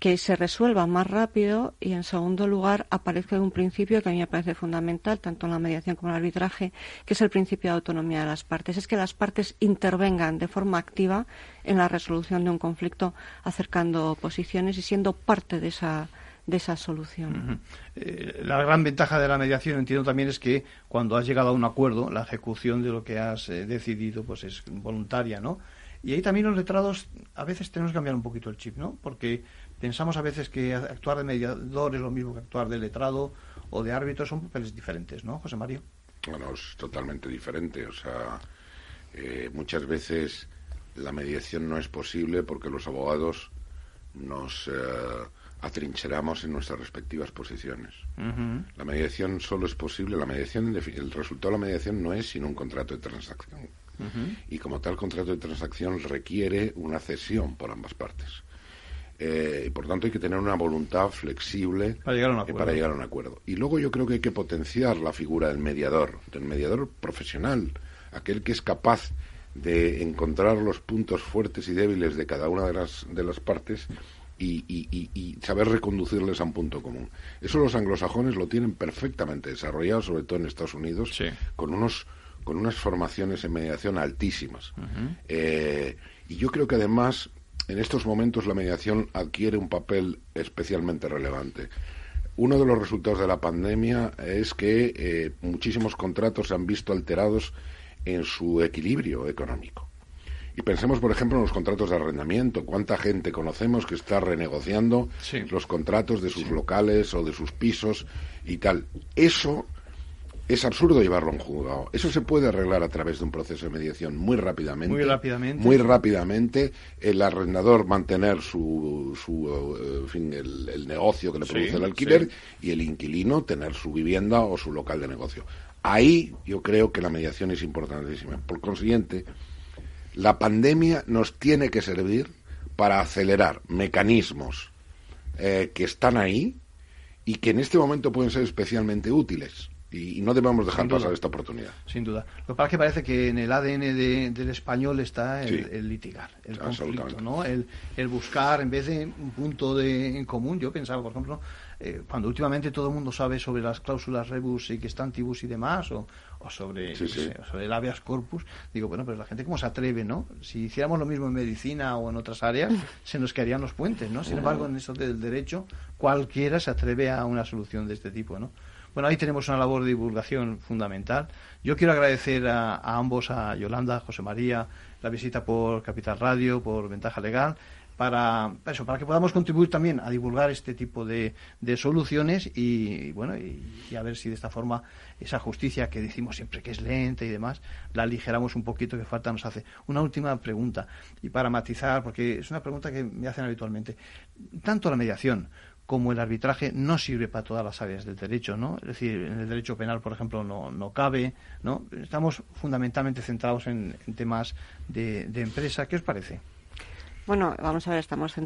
que se resuelva más rápido y, en segundo lugar, aparezca un principio que a mí me parece fundamental, tanto en la mediación como en el arbitraje, que es el principio de autonomía de las partes. Es que las partes intervengan de forma activa en la resolución de un conflicto, acercando posiciones y siendo parte de esa de esa solución. Eh, la gran ventaja de la mediación, entiendo también, es que cuando has llegado a un acuerdo, la ejecución de lo que has eh, decidido pues es voluntaria, ¿no? Y ahí también los letrados a veces tenemos que cambiar un poquito el chip, ¿no? Porque pensamos a veces que actuar de mediador es lo mismo que actuar de letrado o de árbitro, son papeles diferentes, ¿no, José Mario? Bueno, es totalmente diferente. O sea, eh, muchas veces la mediación no es posible porque los abogados nos atrincheramos en nuestras respectivas posiciones. La mediación solo es posible, la mediación, el resultado de la mediación no es sino un contrato de transacción. Y como tal contrato de transacción requiere una cesión por ambas partes. Eh, y por tanto hay que tener una voluntad flexible para llegar, a un para llegar a un acuerdo. Y luego yo creo que hay que potenciar la figura del mediador, del mediador profesional, aquel que es capaz de encontrar los puntos fuertes y débiles de cada una de las, de las partes y, saber reconducirles a un punto común. Eso los anglosajones lo tienen perfectamente desarrollado, sobre todo en Estados Unidos, con unos con unas formaciones en mediación altísimas. Eh, y yo creo que además en estos momentos la mediación adquiere un papel especialmente relevante. Uno de los resultados de la pandemia es que eh, muchísimos contratos se han visto alterados en su equilibrio económico. Y pensemos, por ejemplo, en los contratos de arrendamiento. ¿Cuánta gente conocemos que está renegociando los contratos de sus locales o de sus pisos y tal? Eso es absurdo llevarlo a un juzgado. Eso se puede arreglar a través de un proceso de mediación muy rápidamente. Muy rápidamente. Muy rápidamente. El arrendador mantener su, su eh, fin, el, negocio que le produce el alquiler y el inquilino tener su vivienda o su local de negocio. Ahí yo creo que la mediación es importantísima. Por consiguiente, la pandemia nos tiene que servir para acelerar mecanismos eh, que están ahí y que en este momento pueden ser especialmente útiles. Y, no debemos dejar pasar esta oportunidad. Sin duda. Lo que pasa es que parece que en el ADN del español está el, litigar, el conflicto, ¿no? El, el, buscar, en vez de un punto de, en común, yo pensaba, por ejemplo, eh, cuando últimamente todo el mundo sabe sobre las cláusulas rebus y que están tibus y demás, o, sobre, sobre el habeas corpus, digo, bueno, pero la gente cómo se atreve, ¿no? Si hiciéramos lo mismo en medicina o en otras áreas, se nos quedarían los puentes, ¿no? Sin embargo, en eso del derecho, cualquiera se atreve a una solución de este tipo, ¿no? Bueno, ahí tenemos una labor de divulgación fundamental. Yo quiero agradecer a, a ambos, a Yolanda, José María, la visita por Capital Radio, por Ventaja Legal para eso, para que podamos contribuir también a divulgar este tipo de, de soluciones y, bueno y, a ver si de esta forma esa justicia que decimos siempre que es lenta y demás la aligeramos un poquito que falta nos hace. Una última pregunta y para matizar porque es una pregunta que me hacen habitualmente. Tanto la mediación como el arbitraje no sirve para todas las áreas del derecho, ¿no? Es decir, en el derecho penal, por ejemplo, no, no cabe, ¿no? Estamos fundamentalmente centrados en, temas de, de empresa. ¿Qué os parece? Bueno, vamos a ver, estamos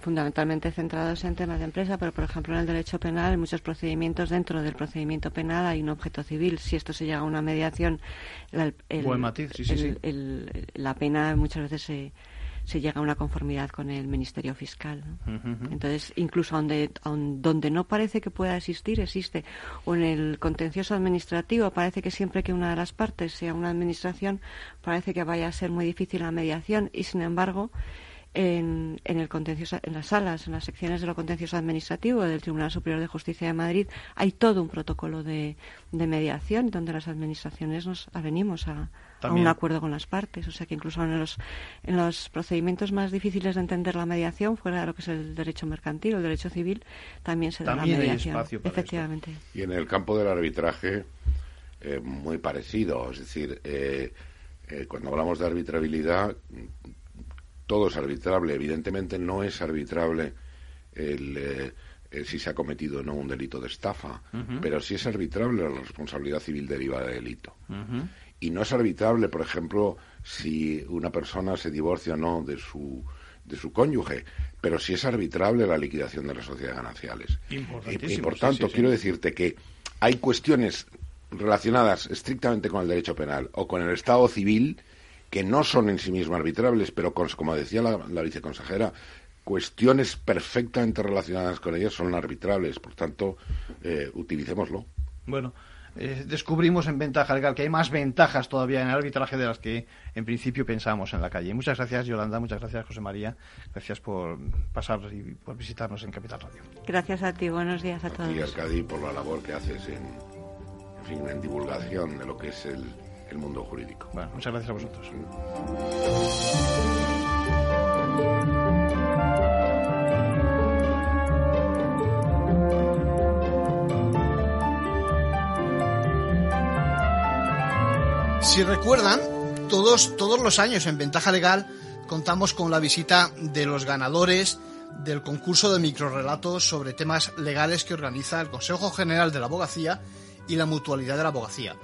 fundamentalmente centrados en temas de empresa, pero por ejemplo en el derecho penal, en muchos procedimientos dentro del procedimiento penal hay un objeto civil. Si esto se llega a una mediación, el, la pena muchas veces se, se llega a una conformidad con el Ministerio Fiscal. Entonces, incluso donde, donde no parece que pueda existir, existe. O en el contencioso administrativo, parece que siempre que una de las partes sea una administración, parece que vaya a ser muy difícil la mediación y, sin embargo, en, en, el contencioso, en las salas, en las secciones de lo contencioso administrativo del Tribunal Superior de Justicia de Madrid, hay todo un protocolo de, de mediación donde las administraciones nos avenimos a, un acuerdo con las partes. O sea que incluso en los, en los procedimientos más difíciles de entender la mediación, fuera de lo que es el derecho mercantil o el derecho civil, también se da la mediación. Efectivamente. Y en el campo del arbitraje, eh, muy parecido. Es decir, eh, eh, cuando hablamos de arbitrabilidad, todo es arbitrable. Evidentemente no es arbitrable el, eh, si se ha cometido o no un delito de estafa, pero sí es arbitrable la responsabilidad civil derivada de delito. Y no es arbitrable, por ejemplo, si una persona se divorcia o no de su de su cónyuge, pero sí es arbitrable la liquidación de las sociedades gananciales. Y, y, por tanto, quiero decirte que hay cuestiones relacionadas estrictamente con el derecho penal o con el Estado civil que no son en sí mismas arbitrables, pero como decía la, viceconsejera, cuestiones perfectamente relacionadas con ellas son arbitrables. Por tanto, eh, utilicémoslo. Bueno, eh, descubrimos en ventaja legal que hay más ventajas todavía en el arbitraje de las que en principio pensábamos en la calle. Muchas gracias, Yolanda. Muchas gracias, José María. Gracias por pasar y por visitarnos en Capital Radio. Gracias a ti. Buenos días a todos. Y Arcadi por la labor que haces en fin, en divulgación de lo que es el, el mundo jurídico. Bueno, muchas gracias a vosotros. Si recuerdan, todos, todos los años en Ventaja Legal contamos con la visita de los ganadores del concurso de microrelatos sobre temas legales que organiza el Consejo General de la Abogacía y la mutualidad de la abogacía.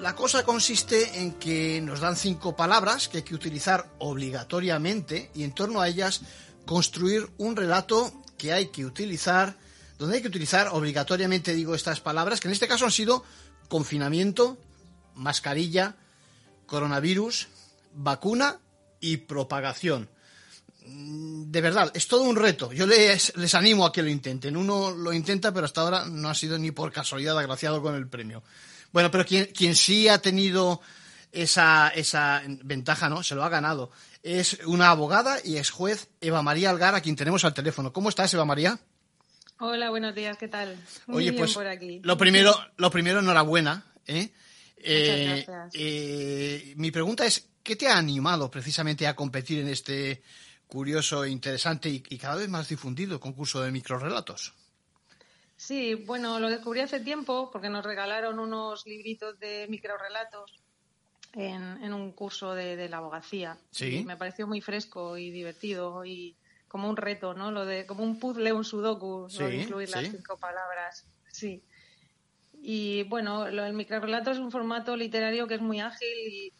La cosa consiste en que nos dan cinco palabras que hay que utilizar obligatoriamente y en torno a ellas construir un relato que hay que utilizar, donde hay que utilizar obligatoriamente, digo, estas palabras, que en este caso han sido confinamiento, mascarilla, coronavirus, vacuna y propagación. Mm, de verdad, es todo un reto. Yo les, les animo a que lo intenten. Uno lo intenta, pero hasta ahora no ha sido ni por casualidad agraciado con el premio. Bueno, pero quien, quien sí ha tenido esa, esa ventaja, ¿no? Se lo ha ganado. Es una abogada y ex juez Eva María Algar, a quien tenemos al teléfono. ¿Cómo estás, Eva María? Hola, buenos días, ¿qué tal? Muy bien pues por aquí. Lo primero, lo primero enhorabuena. ¿eh? Eh. Eh, mi pregunta es, ¿qué te ha animado precisamente a competir en este curioso, interesante y, cada vez más difundido concurso de microrelatos. Sí, bueno, lo descubrí hace tiempo porque nos regalaron unos libritos de microrelatos en, en un curso de, la abogacía. Sí. me pareció muy fresco y divertido y como un reto, ¿no? Lo de como un puzzle, un sudoku, incluir las cinco palabras. Sí. Y bueno, lo del microrelato es un formato literario que es muy ágil y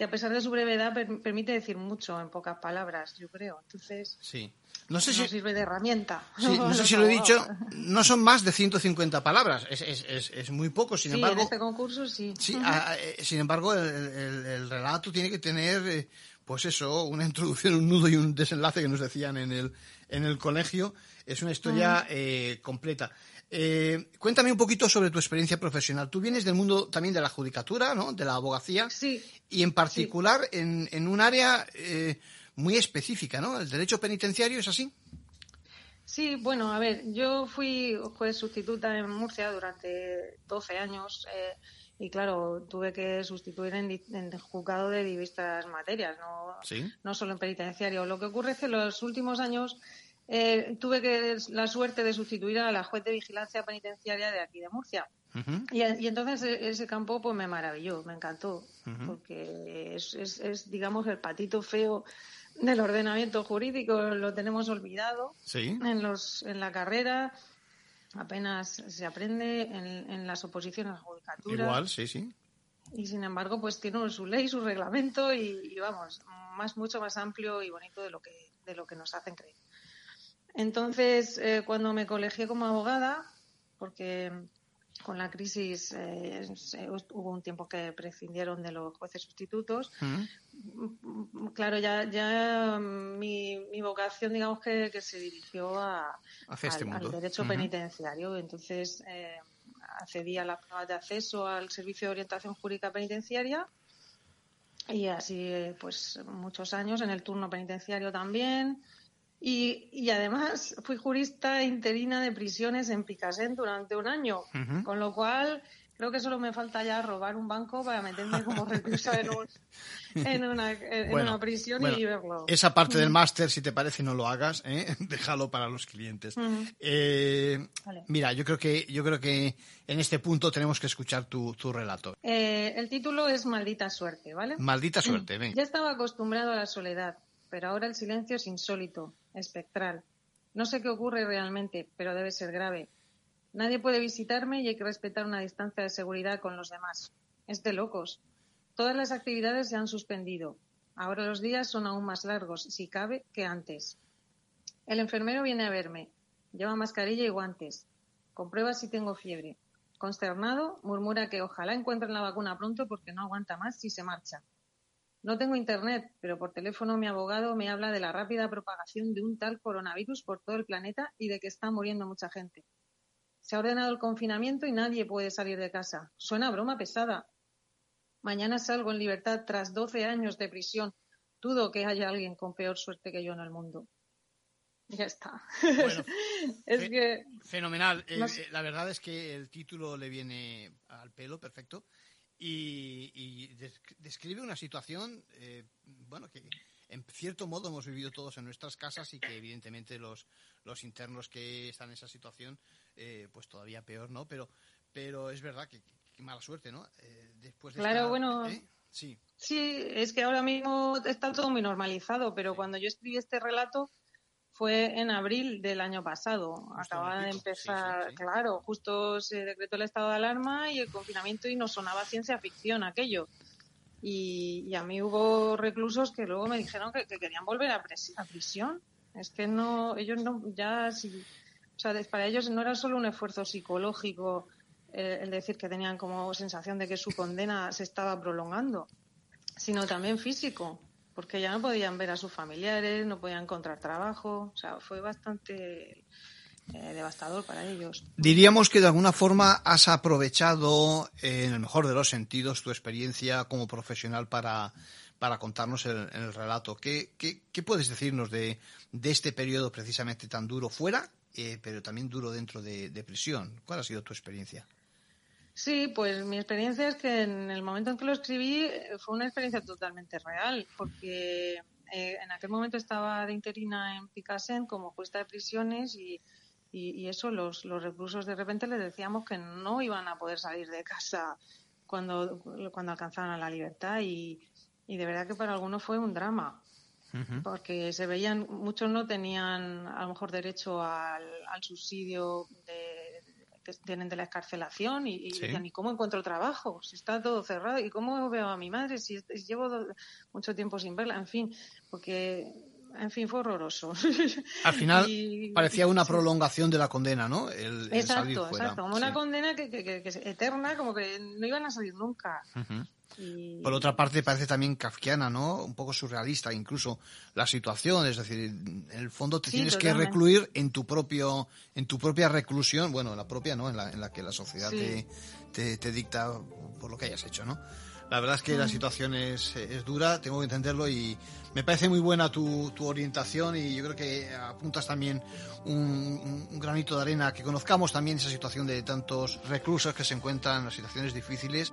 que a pesar de su brevedad permite decir mucho en pocas palabras, yo creo. Entonces, sí. no sé si sirve de herramienta. no sé si lo he dicho, no son más de 150 palabras, es, es, es, muy poco, sin embargo. en este concurso sí. sí eh, sin embargo, el, relato tiene que tener, eh, pues eso, una introducción, un nudo y un desenlace que nos decían en el, en el colegio. Es una historia eh, completa. Eh, cuéntame un poquito sobre tu experiencia profesional. Tú vienes del mundo también de la judicatura, ¿no? De la abogacía. Sí. Y en particular en, en, un área eh, muy específica, ¿no? El derecho penitenciario, ¿es así? Sí, bueno, a ver, yo fui juez sustituta en Murcia durante 12 años eh, y claro, tuve que sustituir en, en juzgado de diversas materias, no, no solo en penitenciario. Lo que ocurre es que en los últimos años eh, tuve que, la suerte de sustituir a la juez de vigilancia penitenciaria de aquí de Murcia. y, entonces e, ese campo pues me maravilló, me encantó, porque es, es, digamos, el patito feo del ordenamiento jurídico, lo tenemos olvidado en, los, en la carrera, apenas se aprende en, las oposiciones a la judicatura. Igual, sí, sí. Y sin embargo, pues tiene su ley, su reglamento y, y, vamos, más mucho más amplio y bonito de lo que de lo que nos hacen creer. Entonces, eh, cuando me colegié como abogada, porque con la crisis eh, hubo un tiempo que prescindieron de los jueces sustitutos. Mm. Claro, ya, ya mi, vocación, digamos que, se dirigió a, este al, derecho penitenciario. Entonces, eh, accedí a las pruebas de acceso al Servicio de Orientación Jurídica Penitenciaria y así, pues, muchos años en el turno penitenciario también. Y, y, además fui jurista interina de prisiones en Picasen durante un año, con lo cual creo que solo me falta ya robar un banco para meterme como reclusa en, en, una, en una, prisión y verlo. Esa parte del máster, si te parece, no lo hagas, ¿eh? déjalo para los clientes. Eh, mira, yo creo que yo creo que en este punto tenemos que escuchar tu, tu relato. Eh, el título es Maldita suerte, ¿vale? Maldita suerte, ven. Ya estaba acostumbrado a la soledad, pero ahora el silencio es insólito espectral. No sé qué ocurre realmente, pero debe ser grave. Nadie puede visitarme y hay que respetar una distancia de seguridad con los demás. Es de locos. Todas las actividades se han suspendido. Ahora los días son aún más largos, si cabe, que antes. El enfermero viene a verme. Lleva mascarilla y guantes. Comprueba si tengo fiebre. Consternado, murmura que ojalá encuentren la vacuna pronto porque no aguanta más si se marcha. No tengo internet, pero por teléfono mi abogado me habla de la rápida propagación de un tal coronavirus por todo el planeta y de que está muriendo mucha gente. Se ha ordenado el confinamiento y nadie puede salir de casa. Suena broma pesada. Mañana salgo en libertad tras 12 años de prisión. Dudo que haya alguien con peor suerte que yo en el mundo. Ya está. es que... Fenomenal. Eh, eh, la verdad es que el título le viene al pelo, perfecto y, describe una situación, eh, bueno, que en cierto modo hemos vivido todos en nuestras casas y que evidentemente los, los internos que están en esa situación, eh, pues todavía peor, ¿no? Pero, pero es verdad que, mala suerte, ¿no? Eh, después de claro, bueno. Sí. Sí, es que ahora mismo está todo muy normalizado, pero cuando yo escribí este relato, fue en abril del año pasado. Acababa de empezar, claro, justo se decretó el estado de alarma y el confinamiento y nos sonaba ciencia ficción aquello. Y, a mí hubo reclusos que luego me dijeron que, querían volver a, prisión. Es que no, ellos no, ya, si, o sea, para ellos no era solo un esfuerzo psicológico eh, el decir que tenían como sensación de que su condena se estaba prolongando, sino también físico porque ya no podían ver a sus familiares, no podían encontrar trabajo, o sea, fue bastante eh, devastador para ellos. Diríamos que de alguna forma has aprovechado, eh, en el mejor de los sentidos, tu experiencia como profesional para, para contarnos el, el relato. ¿Qué, ¿Qué, qué, puedes decirnos de, de, este periodo precisamente tan duro fuera, eh, pero también duro dentro de, de prisión? ¿Cuál ha sido tu experiencia? Sí, pues mi experiencia es que en el momento en que lo escribí eh, fue una experiencia totalmente real, porque eh, en aquel momento estaba de interina en Picasen como jueza de prisiones y, y, eso, los, los reclusos de repente les decíamos que no iban a poder salir de casa cuando, cuando alcanzaran la libertad y, y de verdad que para algunos fue un drama. Porque se veían, muchos no tenían a lo mejor derecho al, al subsidio de, que tienen de la escarcelación y, y cómo encuentro trabajo? Si está todo cerrado, ¿y cómo veo a mi madre? Si llevo mucho tiempo sin verla, en fin, porque en fin, fue horroroso. Al final parecía una prolongación de la condena, ¿no? El, exacto, exacto. Como una condena que, que, es eterna, como que no iban a salir nunca. Por otra parte, parece también kafkiana, ¿no? Un poco surrealista, incluso la situación. Es decir, en el fondo te tienes que recluir en tu propio, en tu propia reclusión, bueno, la propia, ¿no? En la, en la que la sociedad te, te, dicta por lo que hayas hecho, ¿no? La verdad es que la situación es, es, dura, tengo que entenderlo y me parece muy buena tu, tu orientación y yo creo que apuntas también un, un, granito de arena, que conozcamos también esa situación de tantos reclusos que se encuentran en situaciones difíciles.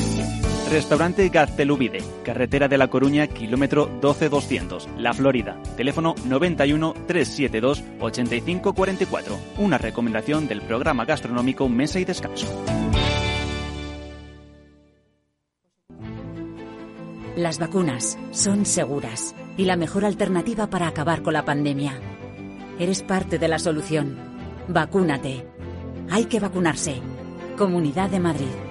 Restaurante Gaztelubide, carretera de La Coruña, kilómetro 12200, La Florida. Teléfono 91 372 8544. Una recomendación del programa gastronómico Mesa y Descanso. Las vacunas son seguras y la mejor alternativa para acabar con la pandemia. Eres parte de la solución. Vacúnate. Hay que vacunarse. Comunidad de Madrid.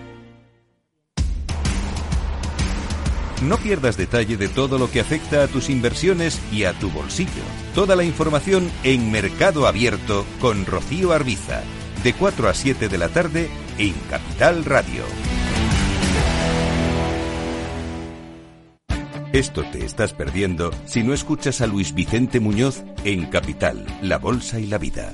No pierdas detalle de todo lo que afecta a tus inversiones y a tu bolsillo. Toda la información en Mercado Abierto con Rocío Arbiza, de 4 a 7 de la tarde en Capital Radio. Esto te estás perdiendo si no escuchas a Luis Vicente Muñoz en Capital, La Bolsa y la Vida.